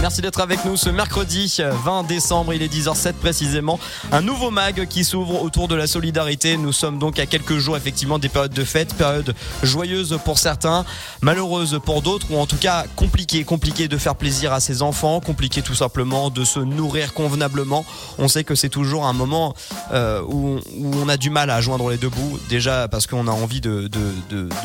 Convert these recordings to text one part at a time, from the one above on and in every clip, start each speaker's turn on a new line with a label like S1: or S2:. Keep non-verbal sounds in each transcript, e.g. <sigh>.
S1: Merci d'être avec nous ce mercredi 20 décembre, il est 10h07 précisément. Un nouveau mag qui s'ouvre autour de la solidarité. Nous sommes donc à quelques jours effectivement des périodes de fête, période joyeuse pour certains, malheureuse pour d'autres ou en tout cas compliqué, compliqué de faire plaisir à ses enfants, compliqué tout simplement de se nourrir convenablement. On sait que c'est toujours un moment euh, où, on a du mal à joindre les deux bouts, déjà parce qu'on a envie de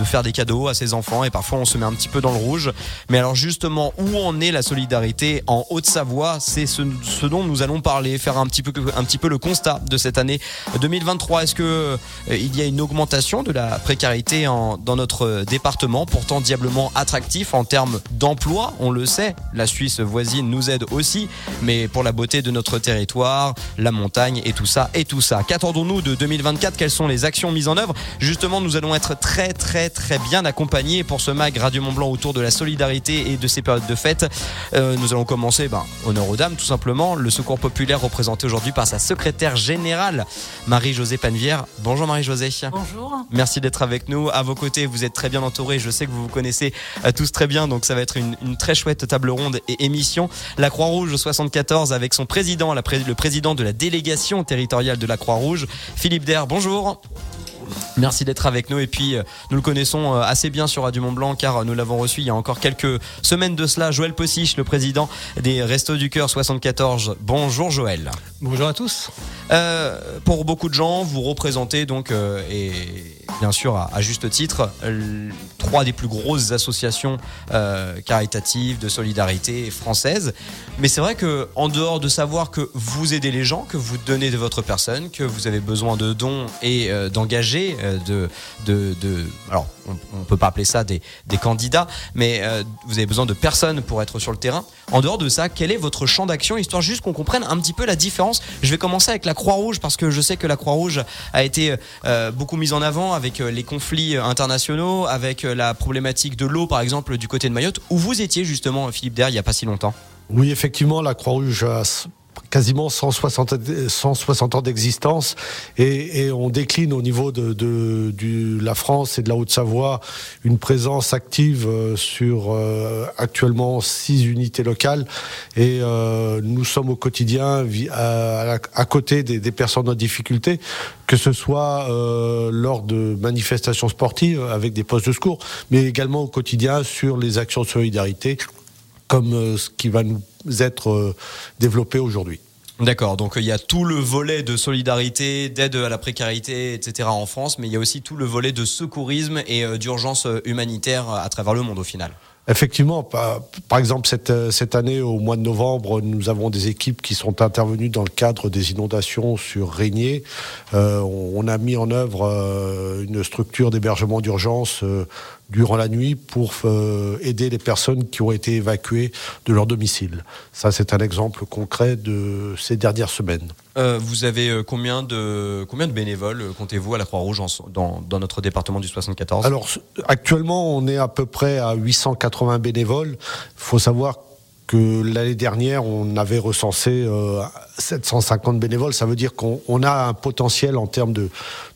S1: faire des cadeaux à ses enfants et parfois on se met un petit peu dans le rouge. Mais alors justement, où en est la solidarité en Haute-Savoie. C'est ce, dont nous allons parler, faire un petit peu, le constat de cette année 2023. Est-ce que euh, il y a une augmentation de la précarité dans notre département, pourtant diablement attractif en termes d'emploi? On le sait, la Suisse voisine nous aide aussi, mais pour la beauté de notre territoire, la montagne et tout ça et tout ça. Qu'attendons-nous de 2024 Quelles sont les actions mises en œuvre? Justement, nous allons être très très très bien accompagnés pour ce mag Radio Mont Blanc autour de la solidarité et de ces périodes de fête. Euh, allons commencer, ben, honneur aux dames, tout simplement. Le Secours populaire représenté aujourd'hui par sa secrétaire générale, Marie-Josée Panvière. Bonjour Marie-Josée.
S2: Bonjour.
S1: Merci d'être avec nous. À vos côtés, vous êtes très bien entourés. Je sais que vous vous connaissez euh, tous très bien, donc ça va être une, très chouette table ronde et émission. La Croix-Rouge 74 avec son président, le président de la délégation territoriale de la Croix-Rouge, Philippe Der. Bonjour. Merci d'être avec nous et puis euh, nous le connaissons euh, assez bien sur Radio Mont Blanc car euh, nous l'avons reçu il y a encore quelques semaines de cela. Joël Possiche, le président des Restos du Cœur 74. Bonjour Joël.
S3: Bonjour à tous.
S1: pour beaucoup de gens, vous représentez donc et bien sûr à, juste titre trois des plus grosses associations caritatives de solidarité françaises. Mais c'est vrai que en dehors de savoir que vous aidez les gens, que vous donnez de votre personne, que vous avez besoin de dons et d'engager euh, de, de, de, alors on, ne peut pas appeler ça des, des candidats, mais euh, vous avez besoin de personnes pour être sur le terrain. En dehors de ça, quel est votre champ d'action, histoire juste qu'on comprenne un petit peu la différence? Je vais commencer avec la Croix-Rouge parce que je sais que la Croix-Rouge a été euh, beaucoup mise en avant avec les conflits internationaux, avec la problématique de l'eau par exemple du côté de Mayotte, où vous étiez justement Philippe Der il n'y a pas si longtemps.
S3: Oui, effectivement, la Croix-Rouge a quasiment 160, 160 ans d'existence et, on décline au niveau de, la France et de la Haute-Savoie une présence active euh, sur euh, actuellement six unités locales et euh, nous sommes au quotidien à, côté des, personnes en difficulté, que ce soit lors de manifestations sportives avec des postes de secours, mais également au quotidien sur les actions de solidarité comme ce qui va nous être euh, développé aujourd'hui.
S1: D'accord, donc il y a tout le volet de solidarité, d'aide à la précarité, etc. en France, mais il y a aussi tout le volet de secourisme et euh, d'urgence humanitaire à travers le monde au final.
S3: Effectivement, par exemple cette, cette année au mois de novembre, nous avons des équipes qui sont intervenues dans le cadre des inondations sur Régnier. Euh, on a mis en œuvre une structure d'hébergement d'urgence durant la nuit pour euh, aider les personnes qui ont été évacuées de leur domicile. Ça, c'est un exemple concret de ces dernières semaines.
S1: Euh, vous avez euh, combien de, combien de bénévoles comptez-vous à la Croix-Rouge dans, dans, notre département du 74
S3: Alors, actuellement, on est à peu près à 880 bénévoles. Il faut savoir que l'année dernière, on avait recensé 750 bénévoles. Ça veut dire qu'on a un potentiel en termes de,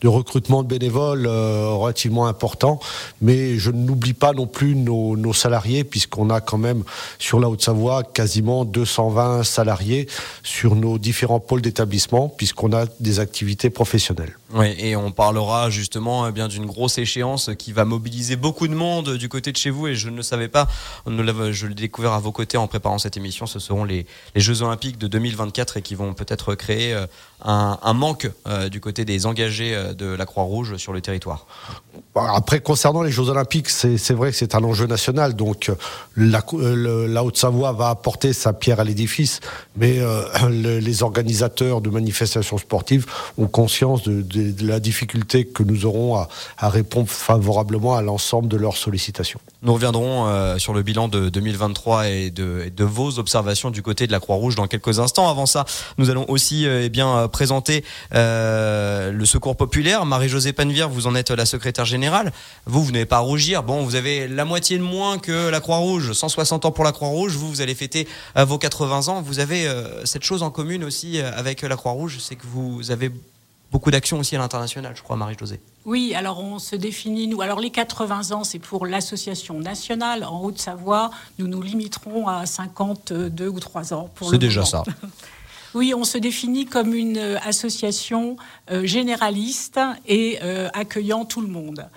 S3: recrutement de bénévoles euh, relativement important. Mais je n'oublie pas non plus nos, nos salariés, puisqu'on a quand même sur la Haute-Savoie quasiment 220 salariés sur nos différents pôles d'établissement, puisqu'on a des activités professionnelles.
S1: Oui, et on parlera justement eh bien d'une grosse échéance qui va mobiliser beaucoup de monde du côté de chez vous. Et je ne le savais pas, je l'ai découvert à vos côtés en préparant cette émission. Ce seront les, les Jeux Olympiques de 2024 et qui vont peut-être créer euh, un, manque euh, du côté des engagés euh, de la Croix-Rouge sur le territoire.
S3: Après, concernant les Jeux Olympiques, c'est vrai que c'est un enjeu national. Donc, la, la Haute-Savoie va apporter sa pierre à l'édifice, mais <clears throat> les organisateurs de manifestations sportives ont conscience de, la difficulté que nous aurons à, à répondre favorablement à l'ensemble de leurs sollicitations.
S1: Nous reviendrons sur le bilan de 2023 et de, et de vos observations du côté de la Croix-Rouge dans quelques instants. Avant ça, nous allons aussi eh bien, euh, présenter euh, le Secours populaire. Marie-Josée Panvière, vous en êtes la secrétaire générale. Vous, vous n'avez pas à rougir. Bon, vous avez la moitié de moins que la Croix-Rouge. 160 ans pour la Croix-Rouge. Vous, vous allez fêter euh, vos 80 ans. Vous avez cette chose en commune aussi avec la Croix-Rouge, c'est que vous avez beaucoup d'actions aussi à l'international, je crois, Marie-Josée.
S2: Oui, alors on se définit, nous, alors les 80 ans, c'est pour l'association nationale. En Haute-Savoie, nous nous limiterons à 52 ou 3 ans.
S1: C'est déjà ça. <laughs>
S2: Oui, on se définit comme une association euh, généraliste et euh, accueillant tout le monde.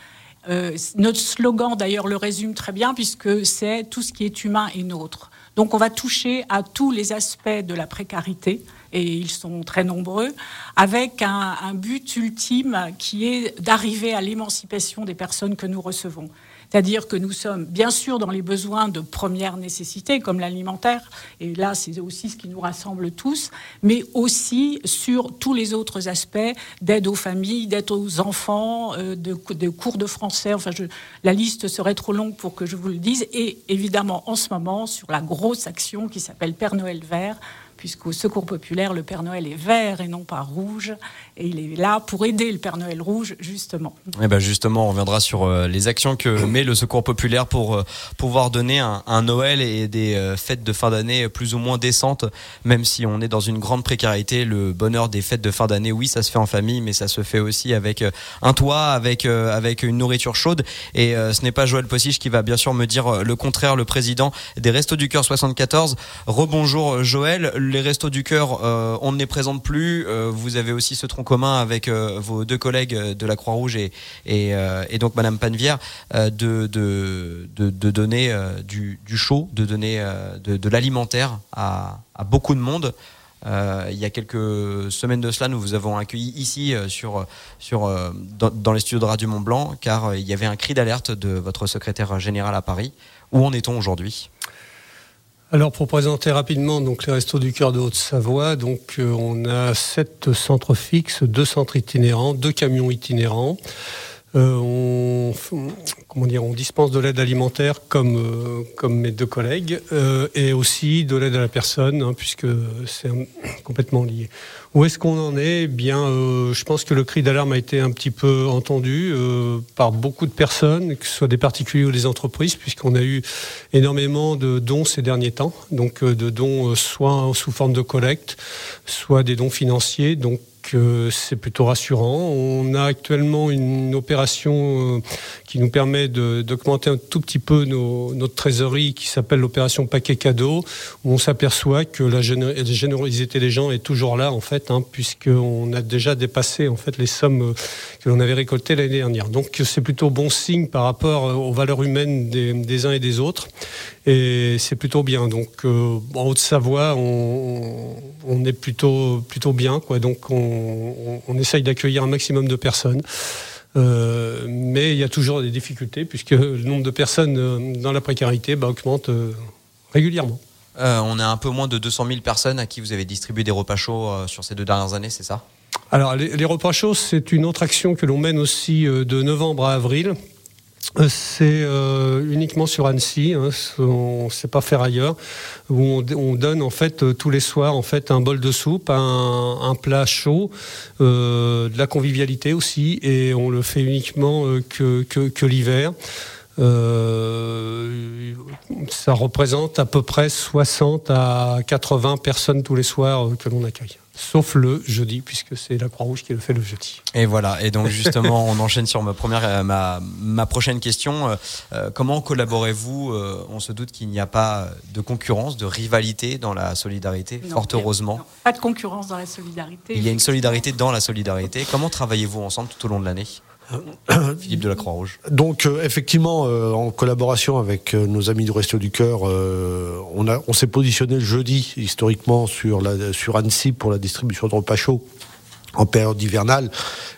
S2: Euh, notre slogan, d'ailleurs, le résume très bien, puisque c'est tout ce qui est humain et nôtre. Donc on va toucher à tous les aspects de la précarité, et ils sont très nombreux, avec un but ultime qui est d'arriver à l'émancipation des personnes que nous recevons. C'est-à-dire que nous sommes bien sûr dans les besoins de première nécessité, comme l'alimentaire, et là c'est aussi ce qui nous rassemble tous, mais aussi sur tous les autres aspects d'aide aux familles, d'aide aux enfants, euh, de, cours de français. Enfin, je, la liste serait trop longue pour que je vous le dise. Et évidemment, en ce moment, sur la grosse action qui s'appelle Père Noël vert, puisqu'au Secours populaire, le Père Noël est vert et non pas rouge. Et il est là pour aider le Père Noël rouge, justement.
S1: Et eh ben justement, on reviendra sur euh, les actions que <coughs> met le Secours populaire pour euh, pouvoir donner un, un, Noël et des euh, fêtes de fin d'année plus ou moins décentes, même si on est dans une grande précarité. Le bonheur des fêtes de fin d'année, oui, ça se fait en famille, mais ça se fait aussi avec un toit, avec, avec une nourriture chaude. Et ce n'est pas Joël Possiche qui va bien sûr me dire le contraire, le président des Restos du Cœur 74. Rebonjour Joël les Restos du Cœur, euh, on ne les présente plus. Euh, vous avez aussi ce tronc commun avec euh, vos deux collègues de la Croix-Rouge et, donc Madame Panvière de, donner du, chaud, de donner de, l'alimentaire à, beaucoup de monde. il y a quelques semaines de cela, nous vous avons accueilli ici sur, dans, dans les studios de Radio Mont Blanc, car il y avait un cri d'alerte de votre secrétaire général à Paris. Où en est-on aujourd'hui?
S4: Alors pour présenter rapidement donc les restos du cœur de Haute-Savoie, donc euh, on a sept centres fixes, deux centres itinérants, deux camions itinérants. Euh, on, comment dire, on dispense de l'aide alimentaire comme, euh, comme mes deux collègues et aussi de l'aide à la personne, hein, puisque c'est <coughs> complètement lié. Où est-ce qu'on en est? Eh Bien, euh, je pense que le cri d'alarme a été un petit peu entendu par beaucoup de personnes, que ce soit des particuliers ou des entreprises, puisqu'on a eu énormément de dons ces derniers temps, donc de dons soit sous forme de collecte, soit des dons financiers. Donc c'est plutôt rassurant. On a actuellement une opération euh, qui nous permet d'augmenter un tout petit peu notre trésorerie qui s'appelle l'opération paquet cadeau, où on s'aperçoit que la générosité des gens est toujours là en fait, hein, puisqu'on a déjà dépassé en fait les sommes euh, que l'on avait récoltées l'année dernière. Donc c'est plutôt bon signe par rapport euh, aux valeurs humaines des, uns et des autres, et c'est plutôt bien. Donc en Haute-Savoie, on, on, est plutôt plutôt bien, quoi. Donc on on, essaye d'accueillir un maximum de personnes. Euh, mais il y a toujours des difficultés puisque le nombre de personnes euh, dans la précarité bah, augmente euh, régulièrement.
S1: on a un peu moins de 200 000 personnes à qui vous avez distribué des repas chauds sur ces deux dernières années, c'est ça?
S4: Alors les, repas chauds, c'est une autre action que l'on mène aussi de novembre à avril. Euh, c'est euh, uniquement sur Annecy, hein, on ne sait pas faire ailleurs, où on, donne en fait euh, tous les soirs en fait un bol de soupe, un, plat chaud, de la convivialité aussi, et on le fait uniquement que, que l'hiver. ça représente à peu près 60 à 80 personnes tous les soirs que l'on accueille sauf le jeudi, puisque c'est la Croix-Rouge qui le fait le jeudi.
S1: Et voilà, et donc justement, on enchaîne sur ma, première, euh, ma, ma prochaine question. Euh, euh, comment collaborez-vous On se doute qu'il n'y a pas de concurrence, de rivalité dans la solidarité, fort heureusement.
S2: pas de concurrence dans la solidarité.
S1: Il y a une solidarité dans la solidarité. Comment travaillez-vous ensemble tout au long de l'année? Philippe de la Croix-Rouge.
S3: Donc euh, effectivement, euh, en collaboration avec euh, nos amis du Resto du Cœur, on, s'est positionné le jeudi historiquement sur, sur Annecy pour la distribution de repas chauds en période hivernale.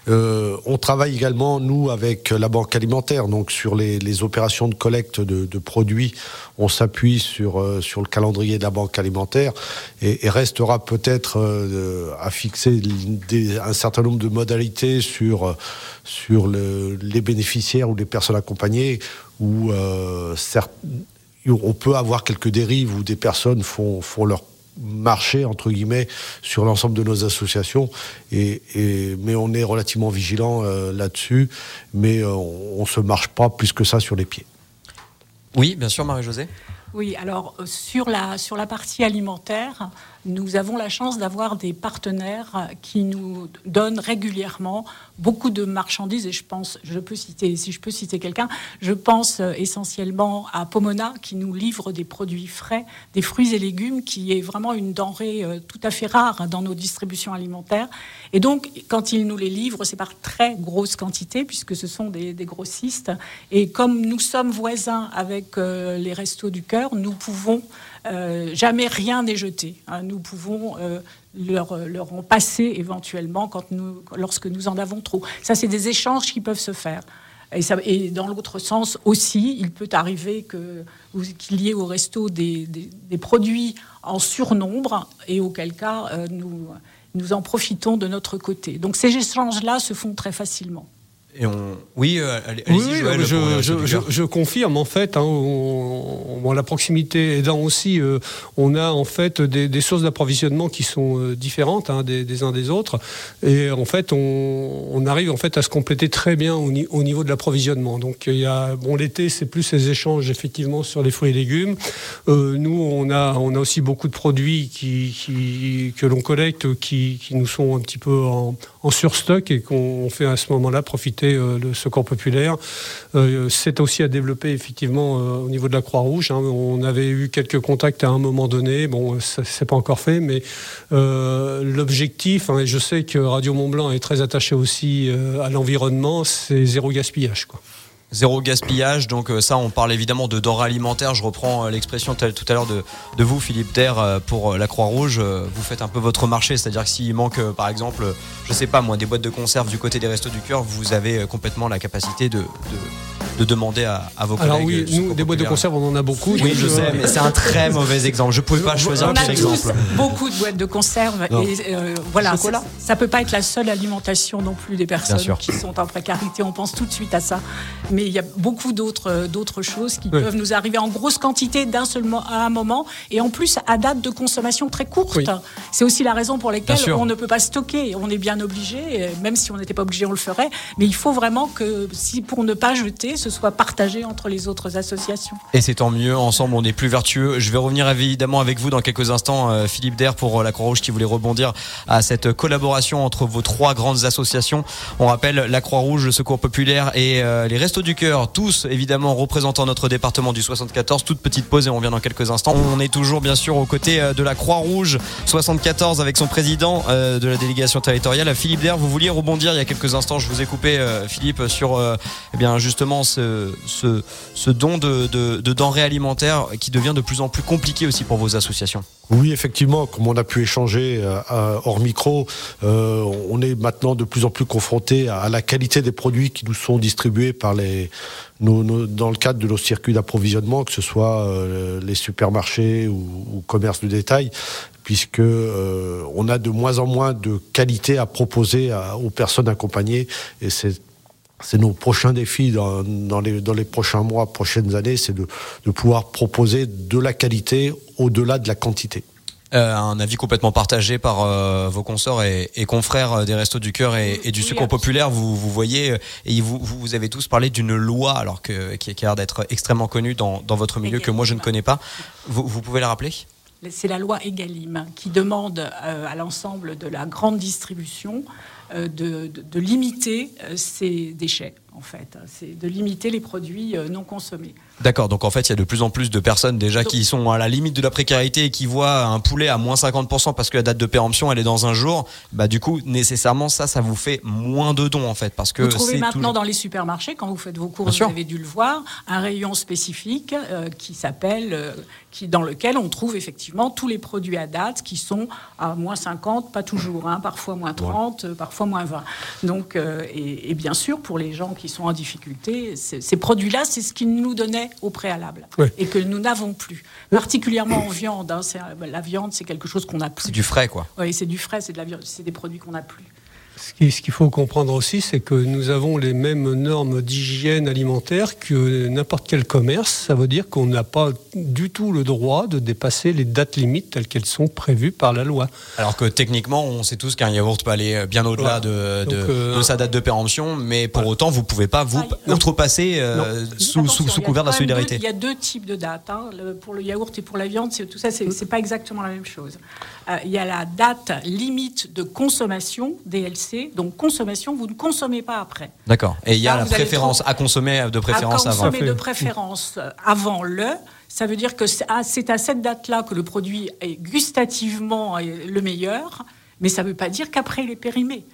S3: Euh, on travaille également, nous, avec la banque alimentaire, donc sur les, opérations de collecte de, produits, on s'appuie sur, euh, sur le calendrier de la banque alimentaire et, restera peut-être euh, à fixer un certain nombre de modalités sur, sur le, les bénéficiaires ou les personnes accompagnées, certes, on peut avoir quelques dérives où des personnes font, font leur marcher entre guillemets sur l'ensemble de nos associations et, mais on est relativement vigilant euh, là-dessus mais euh, on, ne se marche pas plus que ça sur les pieds.
S1: Oui, bien sûr Marie-Josée.
S2: Oui, alors sur la, sur la partie alimentaire, nous avons la chance d'avoir des partenaires qui nous donnent régulièrement beaucoup de marchandises et je pense, je peux citer, si je peux citer quelqu'un, je pense essentiellement à Pomona qui nous livre des produits frais, des fruits et légumes, qui est vraiment une denrée euh, tout à fait rare dans nos distributions alimentaires. Et donc, quand ils nous les livrent, c'est par très grosse quantité puisque ce sont des, grossistes. Et comme nous sommes voisins avec euh, les restos du cœur, nous pouvons euh, jamais rien n'est jeté. Hein. Nous pouvons euh, leur, leur, en passer éventuellement quand nous, lorsque nous en avons trop. Ça, c'est des échanges qui peuvent se faire. Et, dans l'autre sens aussi, il peut arriver qu'il y ait au resto des, des, produits en surnombre et auquel cas euh, nous, nous en profitons de notre côté. Donc ces échanges-là se font très facilement.
S1: Et on... Oui, euh, allez,
S4: oui, je, je, je, confirme en fait. Hein, on, la proximité aidant aussi, euh, on a en fait des, des sources d'approvisionnement qui sont euh, différentes hein, des, des, uns des autres, et en fait on, on, arrive en fait à se compléter très bien au, au niveau de l'approvisionnement. Donc il y a bon l'été c'est plus ces échanges effectivement sur les fruits et légumes. nous on a on a aussi beaucoup de produits qui, qui que l'on collecte qui, qui, nous sont un petit peu en, en surstock et qu'on fait à ce moment-là profiter euh, le secours populaire. Euh, c'est aussi à développer effectivement euh, au niveau de la Croix-Rouge. Hein. On avait eu quelques contacts à un moment donné. Bon, c'est pas encore fait, mais l'objectif, hein, et je sais que Radio Mont Blanc est très attaché aussi à l'environnement, c'est zéro gaspillage. Quoi.
S1: Zéro gaspillage, donc euh, ça on parle évidemment de denrées alimentaires, je reprends euh, l'expression tout à l'heure de, vous Philippe Terre euh, pour la Croix-Rouge, vous faites un peu votre marché, c'est-à-dire que s'il manque par exemple, je sais pas moi, des boîtes de conserve du côté des restos du cœur, vous avez complètement la capacité de de demander à, vos collègues.
S4: Alors oui, nous, des boîtes de conserve, on en a beaucoup.
S1: Oui, je sais, mais c'est un très <laughs> mauvais exemple. Je ne pouvais pas choisir
S2: un
S1: exemple.
S2: A tous beaucoup de boîtes de conserve. Et euh, voilà, ça ne peut pas être la seule alimentation non plus des personnes qui sont en précarité. On pense tout de suite à ça. Mais il y a beaucoup d'autres euh, d'autres choses qui peuvent nous arriver en grosse quantité d'un seul à un moment et en plus à date de consommation très courte. C'est aussi la raison pour laquelle on ne peut pas stocker. On est bien obligé, même si on n'était pas obligé, on le ferait. Mais il faut vraiment que, si pour ne pas jeter, ce soit partagé entre les autres associations.
S1: Et c'est tant mieux, ensemble on est plus vertueux. Je vais revenir évidemment avec vous dans quelques instants, euh, Philippe Der pour euh, la Croix-Rouge qui voulait rebondir à cette collaboration entre vos trois grandes associations. On rappelle la Croix-Rouge, le Secours Populaire et euh, les Restos du Cœur, tous évidemment représentant notre département du 74. Toute petite pause et on vient dans quelques instants. On est toujours bien sûr aux côtés de la Croix-Rouge 74 avec son président de la délégation territoriale, Philippe Der. Vous vouliez rebondir il y a quelques instants, je vous ai coupé Philippe sur eh bien justement ce, don de, denrées alimentaires qui devient de plus en plus compliqué aussi pour vos associations.
S3: Oui, effectivement, comme on a pu échanger euh, hors micro, euh, on est maintenant de plus en plus confronté à, la qualité des produits qui nous sont distribués dans le cadre de nos circuits d'approvisionnement, que ce soit euh, les supermarchés ou, ou commerces de détail puisque on a de moins en moins de qualité à proposer aux personnes accompagnées c'est nos prochains défis dans, dans, les, dans, les, prochains mois, prochaines années, c'est de, de, pouvoir proposer de la qualité au-delà de la quantité.
S1: Euh, un avis complètement partagé par euh, vos consorts et, et, confrères des Restos du Cœur et, et du Secours Populaire. Vous, vous voyez, et vous, vous avez tous parlé d'une loi, alors que, qui, qui a l'air d'être extrêmement connue dans, dans, votre milieu, que moi je ne connais pas. Vous, vous pouvez la rappeler?
S2: C'est la loi Egalim qui demande euh, à l'ensemble de la grande distribution euh, de, limiter euh, ces déchets, en fait. C'est de limiter les produits euh, non consommés.
S1: D'accord, donc en fait, il y a de plus en plus de personnes déjà qui sont à la limite de la précarité et qui voient un poulet à moins 50% parce que la date de péremption, elle est dans un jour. Bah, du coup, nécessairement, ça, ça vous fait moins de dons, en fait. Parce que
S2: vous trouvez maintenant dans les supermarchés, quand vous faites vos courses, vous avez dû le voir, un rayon spécifique qui s'appelle, qui, dans lequel on trouve effectivement tous les produits à date qui sont à moins 50, pas toujours, hein, parfois moins 30, parfois fois moins 20. Donc, euh, et, bien sûr, pour les gens qui sont en difficulté, ces produits-là, c'est ce qu'ils nous au préalable et que nous n'avons plus. Particulièrement en viande. Hein, la viande, c'est quelque chose qu'on a plus.
S1: C'est du frais, quoi.
S2: Oui, c'est du frais, c'est de la, c'est des produits qu'on n'a plus.
S4: Ce qu'il faut comprendre aussi, c'est que nous avons les mêmes normes d'hygiène alimentaire que n'importe quel commerce. Ça veut dire qu'on n'a pas du tout le droit de dépasser les dates limites telles qu'elles sont prévues par la loi.
S1: Alors que techniquement, on sait tous qu'un yaourt peut aller bien au-delà de, euh, sa date de péremption, mais pour autant, vous ne pouvez pas vous ah, outrepasser euh, sous, sous, couvert de la solidarité.
S2: il y a deux types de dates. Hein. pour le yaourt et pour la viande, tout ça, c'est n'est pas exactement la même chose. Euh, il y a la date limite de consommation, Donc consommation, vous ne consommez pas après.
S1: D'accord. Et il y a la préférence à consommer de préférence avant.
S2: À consommer de préférence avant le. Ça veut dire que c'est à cette date-là que le produit est gustativement le meilleur, mais ça ne veut pas dire qu'après il est périmé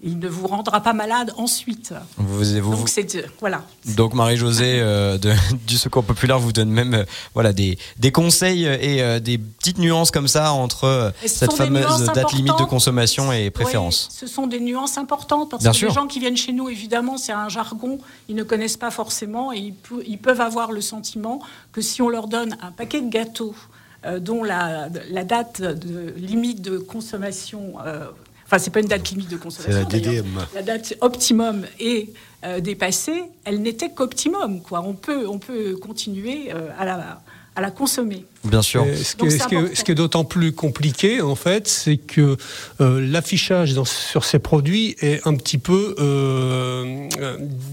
S2: il ne vous rendra pas malade ensuite.
S1: donc,
S2: voilà.
S1: donc Marie-Josée euh, du Secours Populaire vous donne même euh, voilà, des, des conseils et euh, des petites nuances comme ça entre cette fameuse date limite de consommation et préférence.
S2: ce sont des nuances importantes parce que les gens qui viennent chez nous, évidemment, c'est un jargon, ils ne connaissent pas forcément et ils, peuvent avoir le sentiment que si on leur donne un paquet de gâteaux dont la, la, date de limite de consommation Enfin, c'est pas une date limite de consommation.
S3: C'est la DDM.
S2: La date optimum est euh, dépassée. Elle n'était qu'optimum. Quoi. On peut, on peut continuer euh, à la à la consommer.
S1: Bien sûr.
S4: ce, qui est, d'autant plus compliqué, en fait, c'est que euh, l'affichage sur ces produits est un petit peu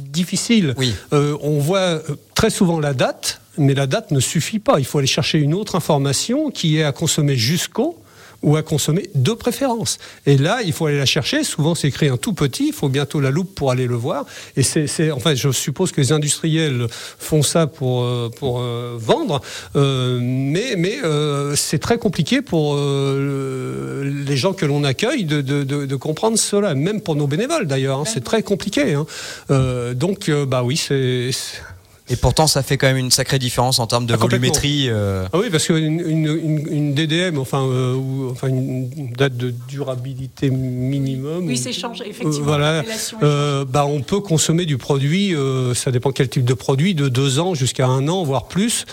S4: difficile.
S1: Oui.
S4: on voit très souvent la date, mais la date ne suffit pas. Il faut aller chercher une autre information qui est à consommer jusqu'au ou à consommer de préférence. Et là, il faut aller la chercher. Souvent, c'est écrit un tout petit. Il faut bientôt la loupe pour aller le voir. Et c'est, en fait, je suppose que les industriels font ça pour euh, pour euh, vendre, euh, mais mais c'est très compliqué pour les gens que l'on accueille de, de, de, comprendre cela. Même pour nos bénévoles, d'ailleurs, hein. c'est très compliqué. Hein. donc, bah oui, c'est
S1: et pourtant, ça fait quand même une sacrée différence en termes de ah, volumétrie.
S4: Euh. Ah oui, parce qu'une une, une, DDM, enfin, euh, ou, enfin, une date de durabilité minimum.
S2: Oui, c'est change, effectivement.
S4: voilà, euh, bah, on peut consommer du produit, ça dépend quel type de produit, de deux ans jusqu'à un an, voire plus,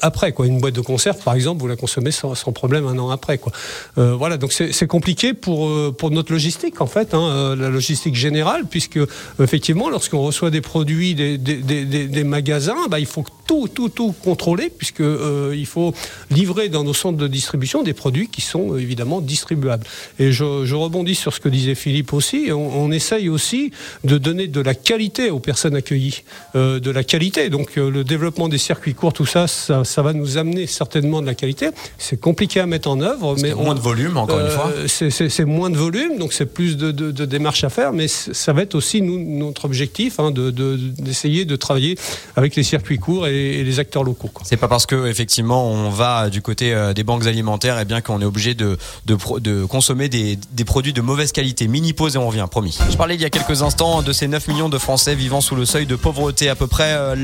S4: après. Quoi. Une boîte de conserve, par exemple, vous la consommez sans, sans problème un an après. Quoi. voilà, donc c'est compliqué pour, pour notre logistique, en fait, hein, la logistique générale, puisque, effectivement, lorsqu'on reçoit des produits, des, des, des, des magasins, bah, il faut tout, tout, tout contrôler, puisqu'il euh, faut livrer dans nos centres de distribution des produits qui sont euh, évidemment distribuables. Et je, rebondis sur ce que disait Philippe aussi. On, essaye aussi de donner de la qualité aux personnes accueillies, euh, de la qualité. Donc le développement des circuits courts, tout ça, ça, va nous amener certainement de la qualité. C'est compliqué à metêtre en œuvre, mais
S1: moins de volume, encore une fois.
S4: C'est moins de volume, donc c'est plus de, démarches à faire, mais ça va être aussi notre objectif hein, d'essayer de, de travailler avec les circuits courts et, les acteurs locaux.
S1: C'est pas parce que effectivement on va du côté euh, des banques alimentaires et eh bien qu'on est obligé de, de, de consommer des, des, produits de mauvaise qualité. Mini pause et on revient, promis. Je parlais il y a quelques instants de ces 9 millions de Français vivant sous le seuil de pauvreté, à peu près euh,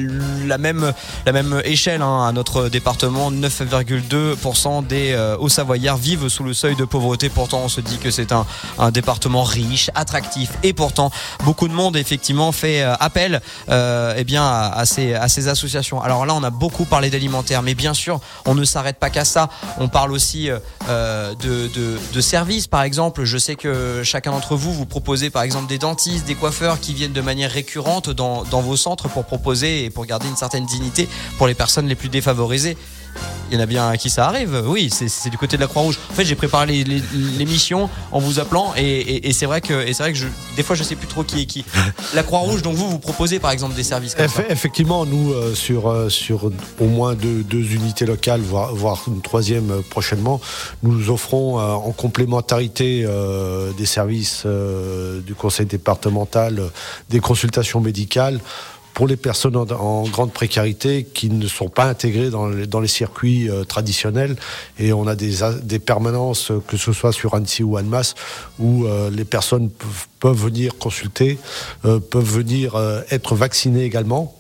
S1: la même la même échelle hein, à notre département. 9,2% des euh, Hauts-Savoyards vivent sous le seuil de pauvreté. Pourtant, on se dit que c'est un, un département riche, attractif, et pourtant beaucoup de monde effectivement fait appel eh bien à, à ces à ces associations. Alors là, on a beaucoup parlé d'alimentaire, mais bien sûr, on ne s'arrête pas qu'à ça. On parle aussi euh, euh, de, services, par exemple. Je sais que chacun d'entre vous, vous proposez par exemple des dentistes, des coiffeurs qui viennent de manière récurrente dans, dans vos centres pour proposer et pour garder une certaine dignité pour les personnes les plus défavorisées il y en a bien à qui ça arrive. Oui, c'est du côté de la Croix-Rouge. En fait, j'ai préparé l'émission en vous appelant et, c'est vrai que, c'est vrai que je, des fois, je sais plus trop qui est qui. <laughs> La Croix-Rouge, donc vous, vous proposez par exemple des services comme ça.
S3: Effectivement, nous, euh, sur, euh, sur au moins deux, unités locales, voire, une troisième euh, prochainement, nous offrons en complémentarité des services du conseil départemental des consultations médicales pour les personnes en, grande précarité qui ne sont pas intégrées dans les, circuits euh, traditionnels. Et on a des, permanences, que ce soit sur Annecy ou Annemasse, où euh, les personnes peuvent, venir consulter, euh, peuvent venir être vaccinées également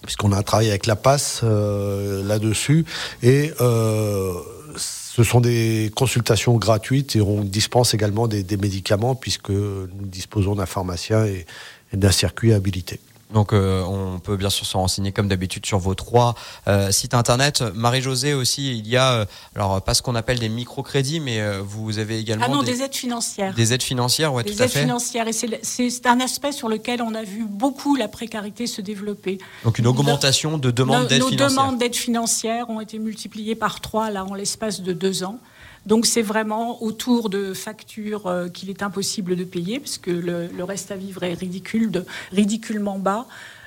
S3: puisqu'on a un travail avec la passe là-dessus. Et ce sont des consultations gratuites et on dispense également des, médicaments puisque nous disposons d'un pharmacien et d'un circuit habilité.
S1: Donc euh, on peut bien sûr se renseigner comme d'habitude sur vos trois euh, sites internet. Marie-Josée aussi, il y a euh, alors pas ce qu'on appelle des microcrédits, mais vous avez également
S2: ah non, des, aides financières.
S1: Des aides financières, ouais,
S2: des
S1: tout à
S2: fait. Des aides financières et c'est un aspect sur lequel on a vu beaucoup la précarité se développer.
S1: Donc une augmentation de demandes d'aide financière.
S2: Nos demandes d'aide financière ont été multipliées par trois là en l'espace de deux ans. Donc c'est vraiment autour de factures euh, qu'il est impossible de payer, puisque le, le reste à vivre est ridicule, de, ridiculement bas.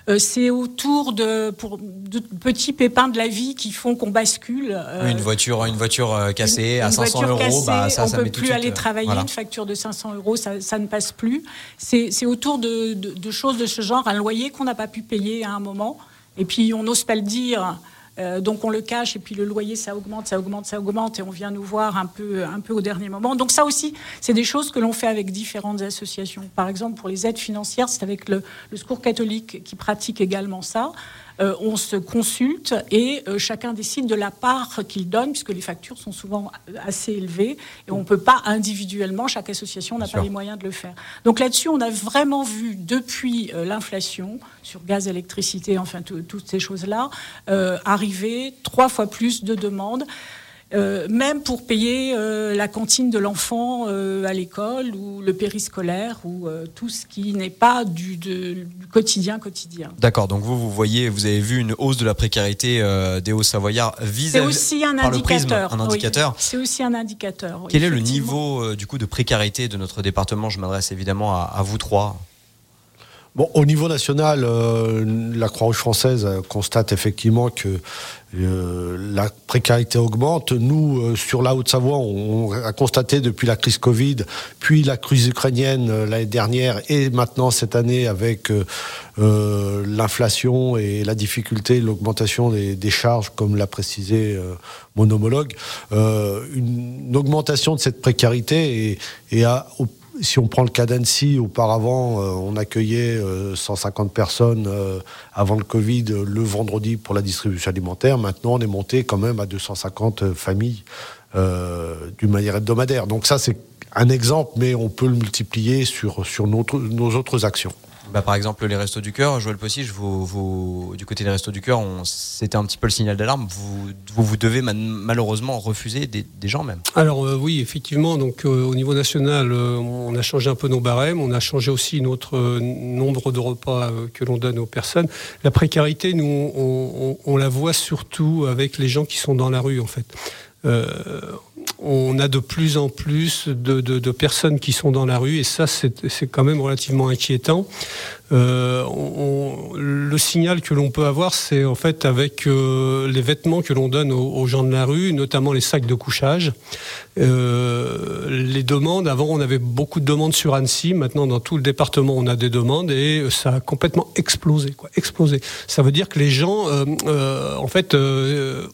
S2: Euh, c'est autour de, pour, de petits pépins de la vie qui font qu'on bascule.
S1: Euh, une voiture, une voiture cassée à 500 euros,
S2: bah, ça, on ne peut plus aller travailler. Une facture de 500 euros, ça, ça ne passe plus. C'est autour de, de, de, choses de ce genre, un loyer qu'on n'a pas pu payer à un moment. Et puis on n'ose pas le dire euh, donc on le cache et puis le loyer ça augmente, ça augmente, ça augmente et on vient nous voir un peu, un peu au dernier moment. Donc ça aussi, c'est des choses que l'on fait avec différentes associations. Par exemple, pour les aides financières, c'est avec le, le Secours catholique qui pratique également ça. Euh, on se consulte et euh, chacun décide de la part qu'il donne, puisque les factures sont souvent assez élevées et on ne peut pas individuellement, chaque association n'a pas les moyens de le faire. Donc là-dessus, on a vraiment vu depuis euh, l'inflation, sur gaz, électricité, enfin toutes ces choses-là, arriver trois fois plus de demandes. Euh, même pour payer euh, la cantine de l'enfant euh, à l'école ou le périscolaire ou tout ce qui n'est pas du, quotidien quotidien.
S1: D'accord, donc vous, vous voyez, vous avez vu une hausse de la précarité des Hauts-Savoyards vis-à-vis
S2: aussi un indicateur.
S1: un indicateur.
S2: c'est aussi un indicateur.
S1: Quel est le niveau du coup de précarité de notre département? Je m'adresse évidemment à vous trois.
S3: Bon, au niveau national, euh, la Croix-Rouge française constate effectivement que euh, la précarité augmente. Nous, euh, sur la Haute-Savoie, on, a constaté depuis la crise Covid, puis la crise ukrainienne l'année dernière, et maintenant cette année avec l'inflation et la difficulté, l'augmentation des, charges, comme l'a précisé mon homologue, une, augmentation de cette précarité et, et à, si on prend le cas d'Annecy, auparavant, euh, on accueillait 150 euh, personnes euh, avant le Covid le vendredi pour la distribution alimentaire. Maintenant, on est monté quand même à 250 familles d'une manière hebdomadaire. Donc ça, c'est un exemple, mais on peut le multiplier sur, sur nos autres actions.
S1: Bah, par exemple, les Restos du Cœur, Joël vous, du côté des Restos du Cœur, c'était un petit peu le signal d'alarme. Vous, vous, devez malheureusement refuser des, gens même.
S4: Alors euh, oui, effectivement. Donc euh, au niveau national, euh, on a changé un peu nos barèmes, on a changé aussi notre nombre de repas que l'on donne aux personnes. La précarité, nous, on, la voit surtout avec les gens qui sont dans la rue, en fait on a de plus en plus de, personnes qui sont dans la rue et ça c'est quand même relativement inquiétant. Euh, le signal que l'on peut avoir, c'est en fait avec euh, les vêtements que l'on donne aux, gens de la rue, notamment les sacs de couchage. Euh, les demandes, avant on avait beaucoup de demandes sur Annecy, maintenant dans tout le département on a des demandes et ça a complètement explosé. Quoi, explosé. Ça veut dire que les gens, en fait,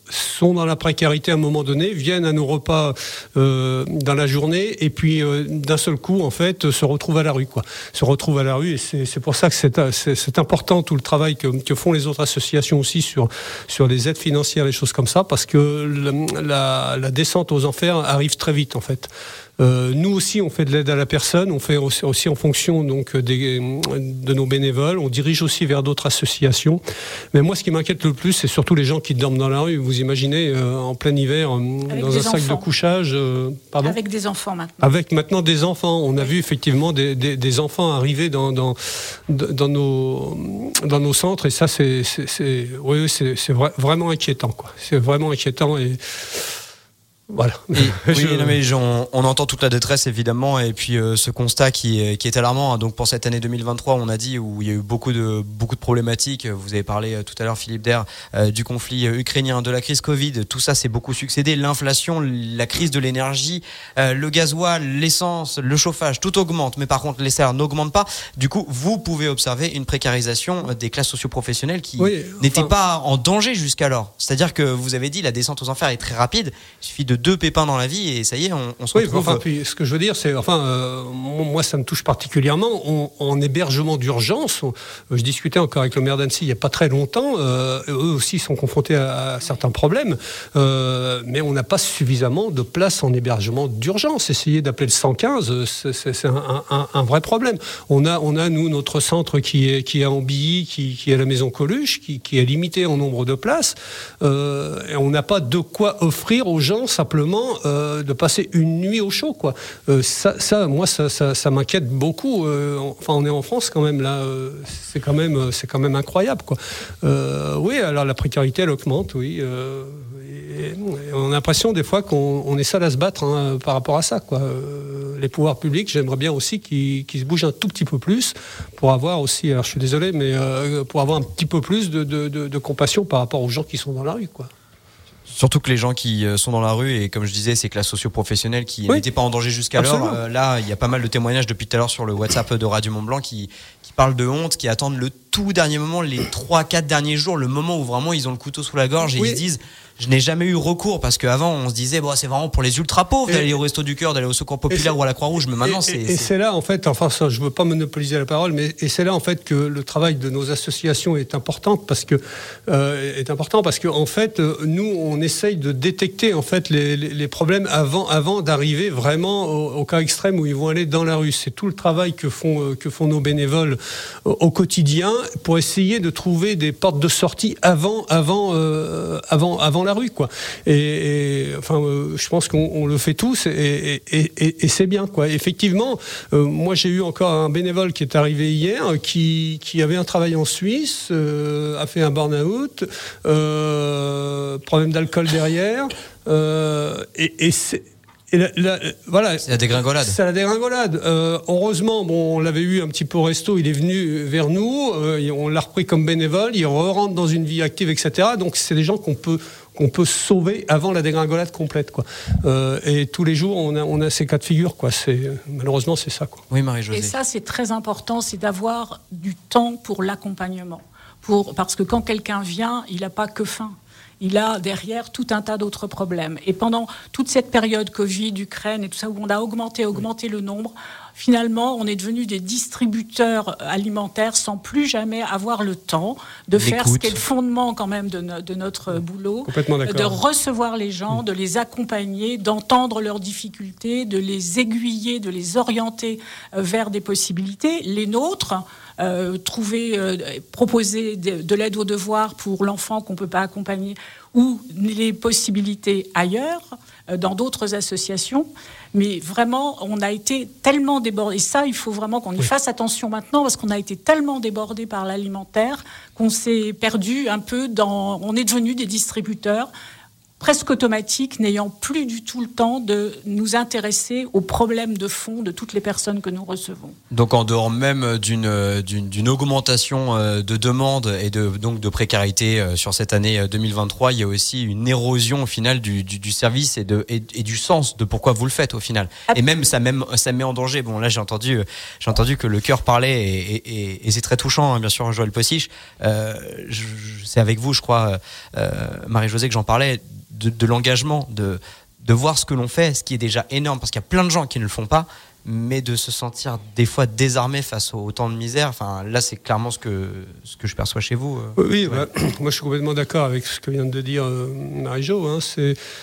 S4: sont dans la précarité à un moment donné, viennent à nos repas dans la journée et puis d'un seul coup, en fait, se retrouvent à la rue. Quoi. Se retrouvent à la rue et c'est pour ça c'est important tout le travail que, font les autres associations aussi sur, sur les aides financières, les choses comme ça, parce que la, la descente aux enfers arrive très vite en fait. Euh, nous aussi, on fait de l'aide à la personne, on fait aussi, en fonction donc des, de nos bénévoles, on dirige aussi vers d'autres associations. Mais moi, ce qui m'inquiète le plus, c'est surtout les gens qui dorment dans la rue. Vous imaginez, euh, en plein hiver, euh, dans un sac de couchage.
S2: pardon Avec des enfants maintenant.
S4: Avec maintenant des enfants. On a vu effectivement des, des, enfants arriver dans, dans, dans, nos, dans nos centres, et ça, c'est oui, c'est vraiment inquiétant. C'est vraiment inquiétant. Et voilà. <laughs>
S1: oui, mais on, entend toute la détresse évidemment, et puis euh, ce constat qui est, qui est alarmant. Hein. Donc pour cette année 2023, on a dit où il y a eu beaucoup de beaucoup de problématiques. Vous avez parlé euh, tout à l'heure, Philippe Der, euh, du conflit ukrainien, de la crise Covid. Tout ça, c'est beaucoup succédé. L'inflation, la crise de l'énergie, le gasoil, l'essence, le chauffage, tout augmente. Mais par contre, les salaires n'augmentent pas. Du coup, vous pouvez observer une précarisation des classes socioprofessionnelles qui n'étaient pas en danger jusqu'alors. C'est-à-dire que vous avez dit la descente aux enfers est très rapide. Il suffit de deux pépins dans la vie et ça y est, on, se
S4: retrouve. enfin, puis, ce que je veux dire, c'est, enfin, euh, moi, ça me touche particulièrement. en hébergement d'urgence, je discutais encore avec le maire d'Annecy il n'y a pas très longtemps. eux aussi sont confrontés à, certains problèmes, mais on n'a pas suffisamment de places en hébergement d'urgence. Essayer d'appeler le 115, c'est un, vrai problème. On a, on a nous notre centre qui est qui est en Billy, qui, qui est la maison Coluche, qui, qui est limité en nombre de places. Euh, et on n'a pas de quoi offrir aux gens simplement euh, de passer une nuit au chaud. Quoi. Euh, ça, moi, ça, m'inquiète beaucoup. enfin, on est en France quand même là. c'est quand même, quand même incroyable. Quoi. oui, alors la précarité, elle augmente. Oui. On a l'impression des fois qu'on est seul à se battre hein, par rapport à ça. Quoi. les pouvoirs publics, j'aimerais bien aussi qu'ils se bougent un tout petit peu plus pour avoir aussi, alors je suis désolé, mais pour avoir un petit peu plus de, de compassion par rapport aux gens qui sont dans la rue. Quoi.
S1: Surtout que les gens qui euh, sont dans la rue, et comme je disais, c'est que la socio-professionnelle qui n'était pas en danger jusqu'alors, euh, là, il y a pas mal de témoignages depuis tout à l'heure sur le WhatsApp de Radio Mont Blanc qui, qui parlent de honte, qui attendent le tout dernier moment, les 3-4 derniers jours, le moment où vraiment ils ont le couteau sous la gorge et ils se disent je n'ai jamais eu recours parce qu'avant on se disait bon c'est vraiment pour les ultra pauvres d'aller au resto du cœur d'aller au secours populaire ou à la Croix-Rouge mais maintenant c'est
S4: et c'est là en fait enfin ça je veux pas monopoliser la parole mais et c'est là en fait que le travail de nos associations est important parce que euh, est important parce que en fait nous on essaye de détecter en fait les, les, problèmes avant avant d'arriver vraiment au, cas extrême où ils vont aller dans la rue. C'est tout le travail que font euh, que font nos bénévoles au, quotidien pour essayer de trouver des portes de sortie avant avant euh, avant avant la rue, quoi. Et, enfin, euh, je pense qu'on le fait tous, et, c'est bien, quoi. Effectivement, euh, moi j'ai eu encore un bénévole qui est arrivé hier, qui, qui avait un travail en Suisse, euh, a fait un burn-out, problème d'alcool derrière, et, c'est
S1: voilà. C'est la dégringolade.
S4: C'est la dégringolade. heureusement, bon, on l'avait eu un petit peu au resto, il est venu vers nous, on l'a repris comme bénévole, il re rentre dans une vie active, etc. Donc c'est des gens qu'on peut, qu'on peut sauver avant la dégringolade complète. Quoi. Euh, et tous les jours, on a, on a ces cas de figure. Quoi. Malheureusement, c'est ça. Quoi.
S1: Oui, Marie-Josée.
S2: Et ça, c'est très important, c'est d'avoir du temps pour l'accompagnement. Pour, parce que quand quelqu'un vient, il n'a pas que faim il a derrière tout un tas d'autres problèmes. Et pendant toute cette période Covid, Ukraine et tout ça, où on a augmenté, augmenté le nombre, finalement, on est devenu des distributeurs alimentaires sans plus jamais avoir le temps de faire ce qui est le fondement quand même de, notre boulot, de recevoir les gens, de les accompagner, d'entendre leurs difficultés, de les aiguiller, de les orienter euh, vers des possibilités. Les nôtres, euh, trouver, euh, proposer de, l'aide aux devoirs pour l'enfant qu'on ne peut pas accompagner ou les possibilités ailleurs, euh, dans d'autres associations. Mais vraiment, on a été tellement débordé. Et ça, il faut vraiment qu'on y fasse attention maintenant parce qu'on a été tellement débordé par l'alimentaire qu'on s'est perdu un peu dans. On est devenu des distributeurs presque automatique, n'ayant plus du tout le temps de nous intéresser aux problèmes de fond de toutes les personnes que nous recevons.
S1: Donc en dehors même d'une augmentation euh, de demande et de donc de précarité euh, sur cette année 2023, euh, il y a aussi une érosion au final du, du, service et de et, du sens de pourquoi vous le faites au final. Et même ça même ça met en danger. Bon là j'ai entendu j'ai entendu que le cœur parlait et, et, c'est très touchant hein, bien sûr Joël Possiche. Euh, c'est avec vous je crois Marie-Josée que j'en parlais de, l'engagement, de, de voir ce que l'on fait, ce qui est déjà énorme, parce qu'il y a plein de gens qui ne le font pas, mais de se sentir des fois désarmé face au temps de misère. Enfin, là, c'est clairement ce que, ce que je perçois chez vous.
S4: Euh. Oui, bah, <clears throat> moi je suis complètement d'accord avec ce que vient de dire euh, Marie-Jo. Hein.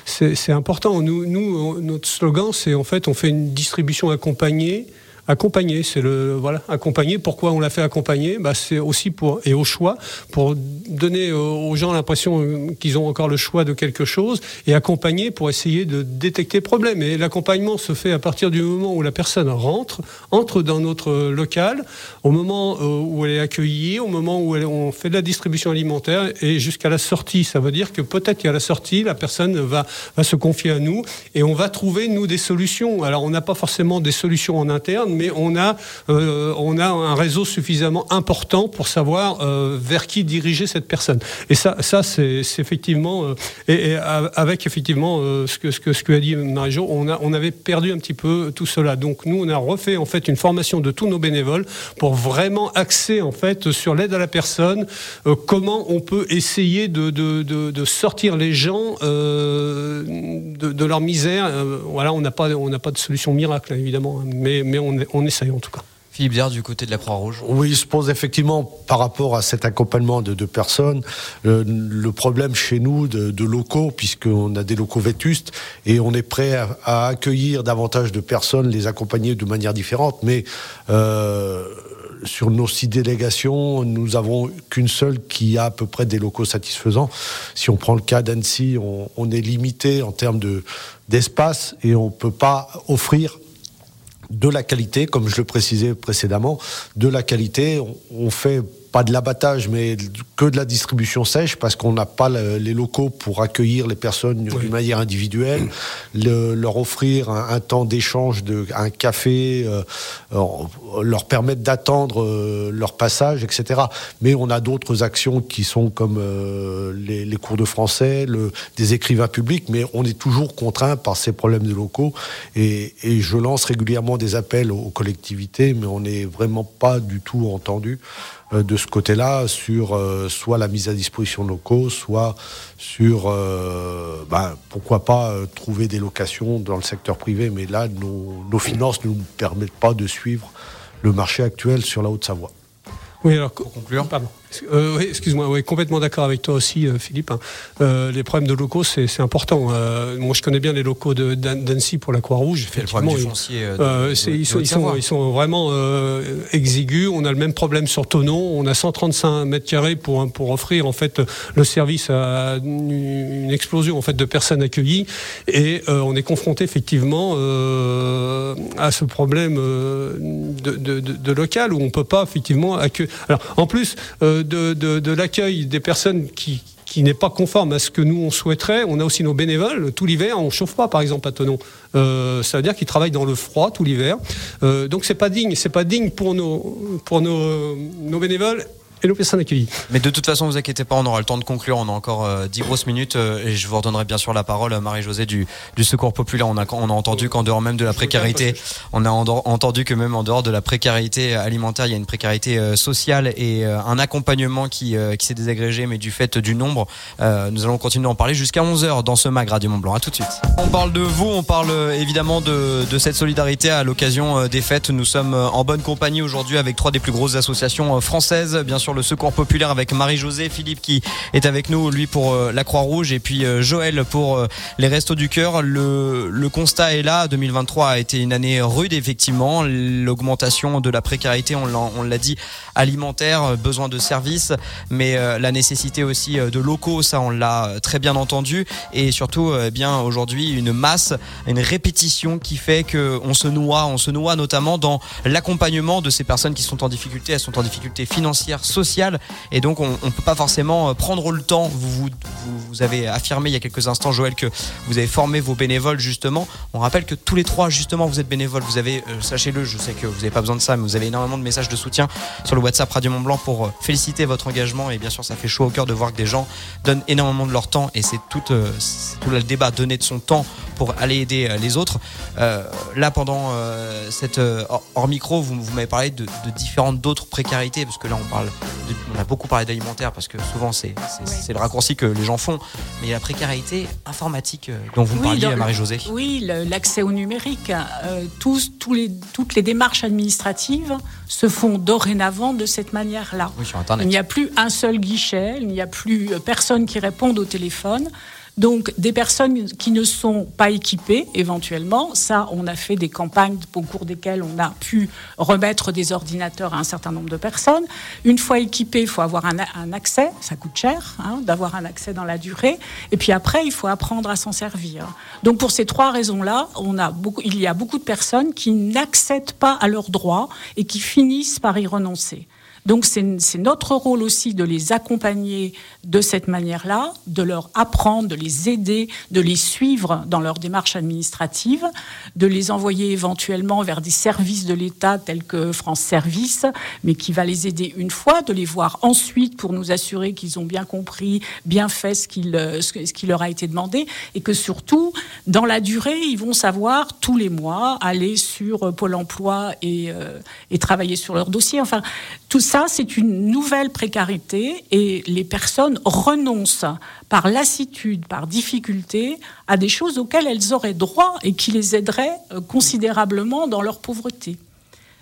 S4: C'est important. Nous, nous, notre slogan, c'est en fait, on fait une distribution accompagnée accompagner. C'est le voilà, accompagner. Pourquoi on l'a fait accompagner? Bah, c'est aussi pour et au choix pour donner aux gens l'impression qu'ils ont encore le choix de quelque chose et accompagner pour essayer de détecter problème. Et l'accompagnement se fait à partir du moment où la personne rentre, entre dans notre local, au moment euh, où elle est accueillie, au moment où on fait de la distribution alimentaire et jusqu'à la sortie. Ça veut dire que peut-être qu'à la sortie, la personne va, va se confier à nous et on va trouver nous des solutions. Alors on n'a pas forcément des solutions en interne mais on a, on a un réseau suffisamment important pour savoir vers qui diriger cette personne. Et ça, ça c'est effectivement, et, avec effectivement ce que, ce que, ce a dit Marie-Jo, on, on avait perdu un petit peu tout cela. Donc nous, on a refait en fait une formation de tous nos bénévoles pour vraiment axer en fait sur l'aide à la personne, comment on peut essayer de, de, de, sortir les gens de, leur misère. voilà, on n'a pas, pas de solution miracle évidemment, hein, mais, mais on essaye en tout cas.
S1: Philippe Diard du côté de la Croix-Rouge.
S3: Oui, il se pose effectivement par rapport à cet accompagnement de, deux personnes le problème chez nous de, locaux, puisqu'on a des locaux vétustes et on est prêt à, accueillir davantage de personnes, les accompagner de manière différente, mais euh, sur nos six délégations, nous avons qu'une seule qui a à peu près des locaux satisfaisants. Si on prend le cas d'Annecy, on, on, est limité en termes de d'espace et on peut pas offrir de la qualité, comme je le précisais précédemment, de la qualité. On, fait pas de l'abattage, mais que de la distribution sèche, parce qu'on n'a pas les locaux pour accueillir les personnes d'une manière individuelle, leur offrir un, temps d'échange, un café, euh, leur permettre d'attendre euh, leur passage, etc. Mais on a d'autres actions qui sont comme euh, les, cours de français, le, des écrivains publics, mais on est toujours contraint par ces problèmes de locaux. Et, et je lance régulièrement des appels aux collectivités, mais on n'est vraiment pas du tout entendu. Euh, de ce côté-là sur euh, soit la mise à disposition de locaux, soit sur, euh, ben, pourquoi pas trouver des locations dans le secteur privé. Mais là, nos, nos finances ne nous permettent pas de suivre le marché actuel sur la Haute-Savoie.
S4: Oui, alors, pour conclure. Pardon. Euh, oui, excuse-moi, oui, complètement d'accord avec toi aussi, euh, Philippe. Hein. Euh, les problèmes de locaux, c'est important. moi, je connais bien les locaux d'Annecy pour la Croix-Rouge.
S1: Foncier
S4: ils, sont, ils, sont, vraiment exigus. On a le même problème sur Tonon. On a 135 mètres carrés pour, pour offrir en fait le service à une explosion en fait de personnes accueillies. Et on est confronté effectivement à ce problème de, de, de, local où on peut pas effectivement accueillir. Alors, en plus de, l'accueil des personnes qui, n'est pas conforme à ce que nous on souhaiterait. On a aussi nos bénévoles. Tout l'hiver, on chauffe pas, par exemple, à Tonon. Euh, ça veut dire qu'ils travaillent dans le froid tout l'hiver. Euh, donc c'est pas digne. C'est pas digne pour nos bénévoles et nos personnes accueillies.
S1: Mais de toute façon, vous inquiétez pas, on aura le temps de conclure. On a encore euh, dix grosses minutes euh, et je vous redonnerai bien sûr la parole, à Marie-Josée du, du Secours Populaire. On a, on a entendu qu'en dehors même de la précarité, on a entendu que même en dehors de la précarité alimentaire, il y a une précarité euh, sociale et un accompagnement qui, qui s'est désagrégé, mais du fait du nombre. nous allons continuer à en parler jusqu'à 11h dans ce mag Radio Mont Blanc. À tout de suite. On parle de vous, on parle évidemment de, de cette solidarité à l'occasion des fêtes. Nous sommes en bonne compagnie aujourd'hui avec trois des plus grosses associations françaises, bien sûr le Secours Populaire avec Marie-Josée, Philippe qui est avec nous, lui pour euh, la Croix-Rouge et puis euh, Joël pour euh, les Restos du Cœur. Le, constat est là, 2023 a été une année rude effectivement, l'augmentation de la précarité, on l'a dit, alimentaire, besoin de services, mais la nécessité aussi de locaux, ça on l'a très bien entendu. Et surtout eh bien aujourd'hui une masse, une répétition qui fait que on se noie, on se noie notamment dans l'accompagnement de ces personnes qui sont en difficulté, elles sont en difficulté financière, et donc on ne peut pas forcément euh, prendre le temps. Vous, vous, avez affirmé il y a quelques instants, Joël, que vous avez formé vos bénévoles justement. On rappelle que tous les trois, justement, vous êtes bénévoles. Vous avez, euh, sachez-le, je sais que vous n'avez pas besoin de ça, mais vous avez énormément de messages de soutien sur le WhatsApp Radio Mont Blanc pour euh, féliciter votre engagement et bien sûr, ça fait chaud au cœur de voir que des gens donnent énormément de leur temps et c'est tout, tout le débat, donner de son temps pour aller aider les autres. là, pendant cette hors micro, vous, vous m'avez parlé de, de différentes d'autres précarités, parce que là, on parle on a beaucoup parlé d'alimentaire parce que souvent c'est le raccourci que les gens font, mais il y a la précarité informatique euh, dont vous parliez, Marie-Josée.
S2: Oui, l'accès au numérique. Euh, tous, tous les, toutes les démarches administratives se font dorénavant de cette manière-là. il n'y a plus un seul guichet, il n'y a plus euh, personne qui réponde au téléphone. Donc des personnes qui ne sont pas équipées éventuellement, ça on a fait des campagnes au cours desquelles on a pu remettre des ordinateurs à un certain nombre de personnes. Une fois équipé, il faut avoir un, accès, ça coûte cher hein, d'avoir un accès dans la durée. Et puis après, il faut apprendre à s'en servir. Donc pour ces trois raisons-là, on a beaucoup, il y a beaucoup de personnes qui n'accèdent pas à leurs droits et qui finissent par y renoncer. Donc c'est notre rôle aussi de les accompagner de cette manière-là, de leur apprendre, de les aider, de les suivre dans leur démarche administrative, de les envoyer éventuellement vers des services de l'État tels que France Service, mais qui va les aider une fois, de les voir ensuite pour nous assurer qu'ils ont bien compris, bien fait ce, ce qui leur a été demandé, et que surtout, dans la durée, ils vont savoir tous les mois aller sur Pôle Emploi et, euh, et travailler sur leur dossier. Enfin, tout ça, c'est une nouvelle précarité et les personnes renoncent par lassitude, par difficulté, à des choses auxquelles elles auraient droit et qui les aideraient euh, considérablement dans leur pauvreté.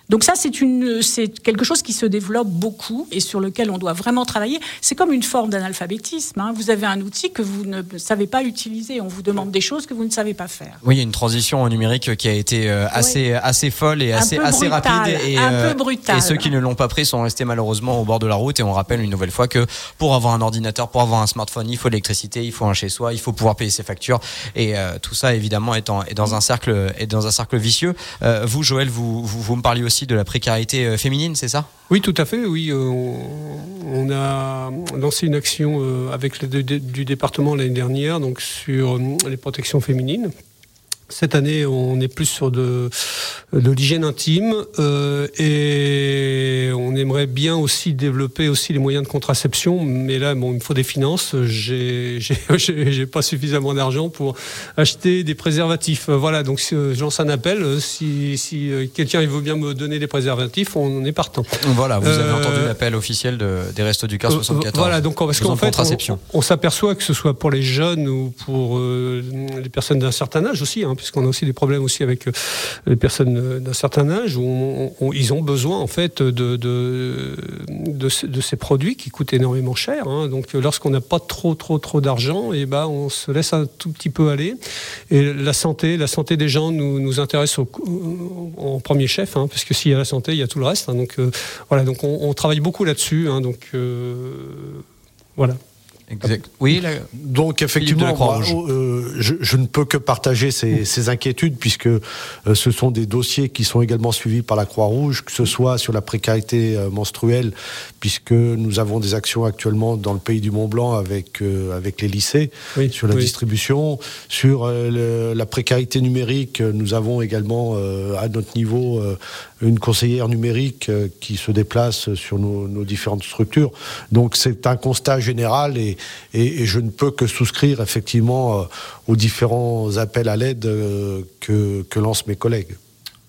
S2: Donc ça, c'est une, c'est quelque chose qui se développe beaucoup et sur lequel on doit vraiment travailler. C'est comme une forme d'analphabétisme. Hein. Vous avez un outil que vous ne savez pas utiliser. On vous demande des choses que vous ne savez pas faire.
S1: Oui, il y a une transition au numérique qui a été euh, assez, assez folle et assez, assez rapide.
S2: Et, un peu euh, brutale.
S1: Et ceux qui ne l'ont pas pris sont restés malheureusement au bord de la route. Et on rappelle une nouvelle fois que pour avoir un ordinateur, pour avoir un smartphone, il faut l'électricité, il faut un chez-soi, il faut pouvoir payer ses factures. Et euh, tout ça, évidemment, est, est, dans un cercle, est dans un cercle vicieux. vous, Joël, vous, vous, vous me parliez aussi de la précarité euh, féminine, c'est ça?
S4: Oui, tout à fait. Oui, euh, on, a lancé une action euh, avec l'aide du département l'année dernière, donc sur les protections féminines. Cette année, on est plus sur de, de l'hygiène intime euh, et on aimerait bien aussi développer aussi les moyens de contraception. Mais là, bon, il me faut des finances. J'ai, j'ai, <laughs> pas suffisamment d'argent pour acheter des préservatifs. Voilà, donc j'en un appel. Si, si quelqu'un il veut bien me donner des préservatifs, on est partant.
S1: Voilà, vous avez euh, entendu l'appel officiel de, des Restos du Cœur 74.
S4: Euh, voilà, donc parce qu'en fait, on, on, s'aperçoit que ce soit pour les jeunes ou pour les personnes d'un certain âge aussi. Hein, puisqu'on a aussi des problèmes aussi avec euh, les personnes d'un certain âge où ils ont besoin en fait de, de, ces produits qui coûtent énormément cher. Hein. Donc lorsqu'on n'a pas trop trop trop d'argent, et eh ben on se laisse un tout petit peu aller. Et la santé, la santé des gens nous, nous intéresse au, en premier chef, hein, parce s'il y a la santé, il y a tout le reste. Hein. donc euh, voilà, donc on, travaille beaucoup là-dessus. donc euh, voilà.
S1: Exact. Oui,
S3: donc effectivement, euh, je, ne peux que partager ces, inquiétudes puisque euh, ce sont des dossiers qui sont également suivis par la Croix-Rouge, que ce soit sur la précarité euh, menstruelle, puisque nous avons des actions actuellement dans le pays du Mont Blanc avec avec les lycées sur la distribution, sur la précarité numérique, nous avons également à notre niveau une conseillère numérique qui se déplace sur nos, nos différentes structures. Donc c'est un constat général et et, je ne peux que souscrire effectivement euh, aux différents appels à l'aide euh, que, que lancent mes collègues.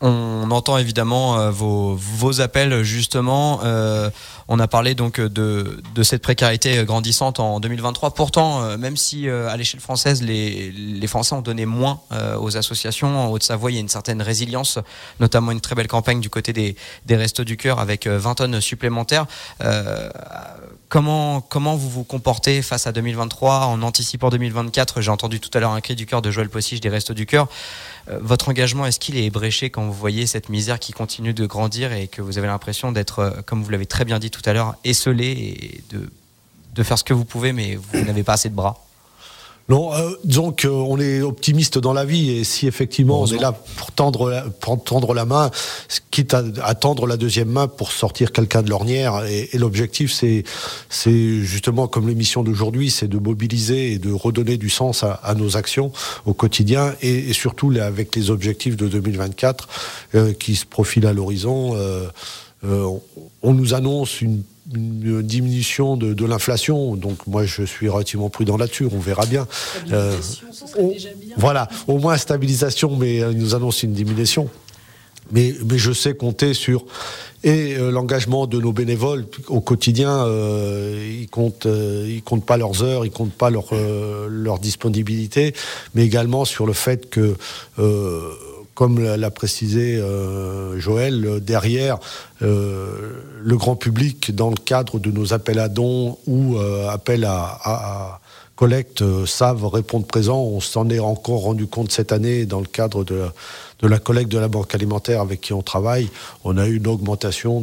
S1: On entend évidemment euh, vos, vos, appels justement. On a parlé donc de, de, cette précarité grandissante en 2023. Pourtant, même si à l'échelle française les, les, Français ont donné moins aux associations, en Haute-Savoie il y a une certaine résilience, notamment une très belle campagne du côté des, des Restos du Cœur avec 20 tonnes supplémentaires. Comment comment vous vous comportez face à 2023 en anticipant 2024 J'ai entendu tout à l'heure un cri du cœur de Joël Possiche des Restos du Cœur. Euh, votre engagement, est-ce qu'il est ébréché quand vous voyez cette misère qui continue de grandir et que vous avez l'impression d'être, euh, comme vous l'avez très bien dit tout à l'heure, esselé et de, de faire ce que vous pouvez, mais vous n'avez pas assez de bras?
S3: Non, euh, disons qu'on est optimiste dans la vie et si effectivement on est là pour tendre, la, pour tendre la main, quitte à, tendre la deuxième main pour sortir quelqu'un de l'ornière. Et, l'objectif, c'est, c'est justement comme l'émission d'aujourd'hui, c'est de mobiliser et de redonner du sens à, nos actions au quotidien et, surtout avec les objectifs de 2024 euh, qui se profilent à l'horizon. Euh, euh, on nous annonce une une diminution de, l'inflation. Donc moi, je suis relativement prudent là-dessus. On verra bien.
S2: Euh,
S3: voilà, au moins stabilisation, mais euh, nous annonce une diminution. Mais, mais je sais compter sur et euh, l'engagement de nos bénévoles au quotidien. ils comptent, ils comptent pas leurs heures, ils comptent pas leur leur disponibilité, mais également sur le fait que comme l'a précisé euh, Joël, derrière euh, le grand public, dans le cadre de nos appels à dons ou euh, appels à, collecte, savent répondre présent. On s'en est encore rendu compte cette année dans le cadre de, la collecte de la banque alimentaire avec qui on travaille. On a eu une augmentation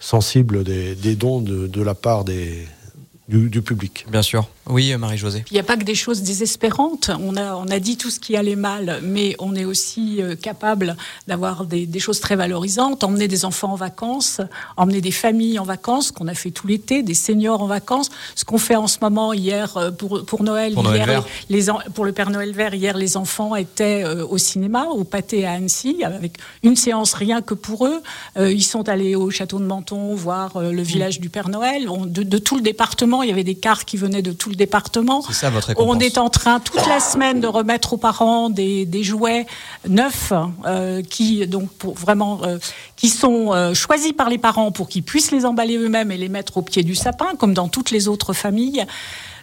S3: sensible des, dons de, la part du, public.
S1: Bien sûr. Oui, Marie-Josée.
S2: Il n'y a pas que des choses désespérantes. On a, on a dit tout ce qui allait mal, mais on est aussi euh, capable d'avoir des, des, choses très valorisantes. Emmener des enfants en vacances, emmener des familles en vacances, qu'on a fait tout l'été, des seniors en vacances. Ce qu'on fait en ce moment hier euh, pour, pour Noël,
S1: pour,
S2: hier,
S1: Noël
S2: les, pour le Père Noël vert, hier, les enfants étaient euh, au cinéma, au pâté à Annecy, avec une séance rien que pour eux. ils sont allés au château de Menton voir le village du Père Noël. De, de tout le département, il y avait des cars qui venaient de tout le département.
S1: C'est ça votre
S2: On est en train toute la semaine de remettre aux parents des, des jouets neufs euh, qui donc pour vraiment euh, qui sont euh, choisis par les parents pour qu'ils puissent les emballer eux-mêmes et les mettre au pied du sapin comme dans toutes les autres familles.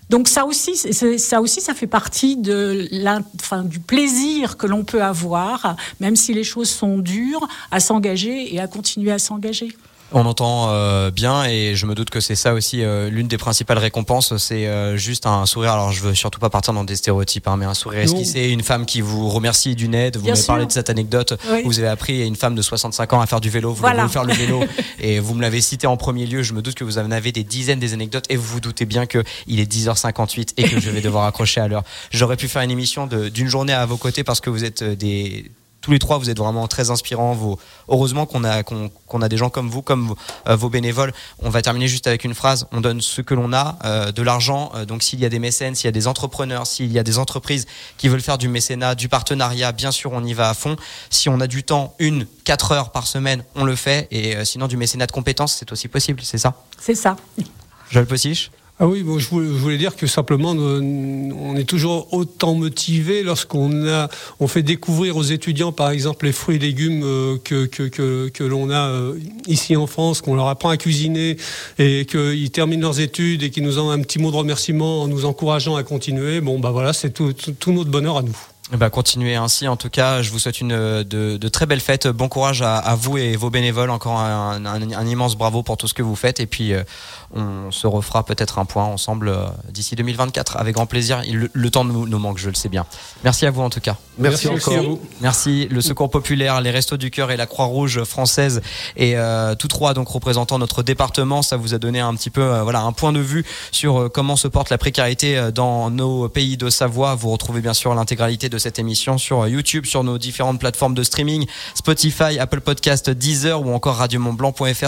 S2: Donc ça aussi, ça aussi, ça fait partie de enfin, du plaisir que l'on peut avoir, même si les choses sont dures, à s'engager et à continuer à s'engager.
S1: On entend euh, bien et je me doute que c'est ça aussi euh, l'une des principales récompenses, c'est euh, juste un sourire. Alors je veux surtout pas partir dans des stéréotypes, hein, mais un sourire esquissé, une femme qui vous remercie d'une aide? Vous m'avez parlé de cette anecdote.
S2: Oui.
S1: Vous avez appris à une femme de 65 ans à faire du vélo. Vous voilà. voulez faire le vélo <laughs> et vous me l'avez cité en premier lieu. Je me doute que vous en avez des dizaines des anecdotes et vous vous doutez bien que il est 10h58 et que je vais <laughs> devoir accrocher à l'heure. J'aurais pu faire une émission d'une journée à vos côtés parce que vous êtes des tous les trois, vous êtes vraiment très inspirants. Vous, heureusement qu'on a, qu'on, qu'on a des gens comme vous, comme euh, vos bénévoles. On va terminer juste avec une phrase. On donne ce que l'on a, euh, de l'argent. Euh, donc, s'il y a des mécènes, s'il y a des entrepreneurs, s'il y a des entreprises qui veulent faire du mécénat, du partenariat, bien sûr, on y va à fond. Si on a du temps, une, quatre heures par semaine, on le fait. Et sinon, du mécénat de compétences, c'est aussi possible. C'est ça?
S2: C'est ça.
S1: Joël Possiche
S4: ah oui, bon, je, voulais, dire que simplement, on est toujours autant motivé lorsqu'on a, on fait découvrir aux étudiants, par exemple, les fruits et légumes euh, que, que, que, que l'on a euh, ici en France, qu'on leur apprend à cuisiner et qu'ils terminent leurs études et qu'ils nous ont un petit mot de remerciement en nous encourageant à continuer. Bon, bah voilà, c'est tout, tout, notre bonheur à nous.
S1: Bah, continuez ainsi. En tout cas, je vous souhaite une de, de très belles fêtes. Bon courage à, vous et vos bénévoles. Encore un, un, un, immense bravo pour tout ce que vous faites. Et puis, euh, on se refera peut-être un point ensemble euh, d'ici 2024 avec grand plaisir. Le, le, temps nous, nous manque, je le sais bien. Merci à vous en tout cas.
S3: Merci, Merci encore. À vous.
S1: Merci. Le Secours populaire, les Restos du Cœur et la Croix-Rouge française et euh, tous trois donc représentant notre département. Ça vous a donné un petit peu euh, voilà un point de vue sur euh, comment se porte la précarité dans nos pays de Savoie. Vous retrouvez bien sûr l'intégralité de cette émission sur YouTube, sur nos différentes plateformes de streaming, Spotify, Apple Podcast, Deezer ou encore radiomontblanc.fr.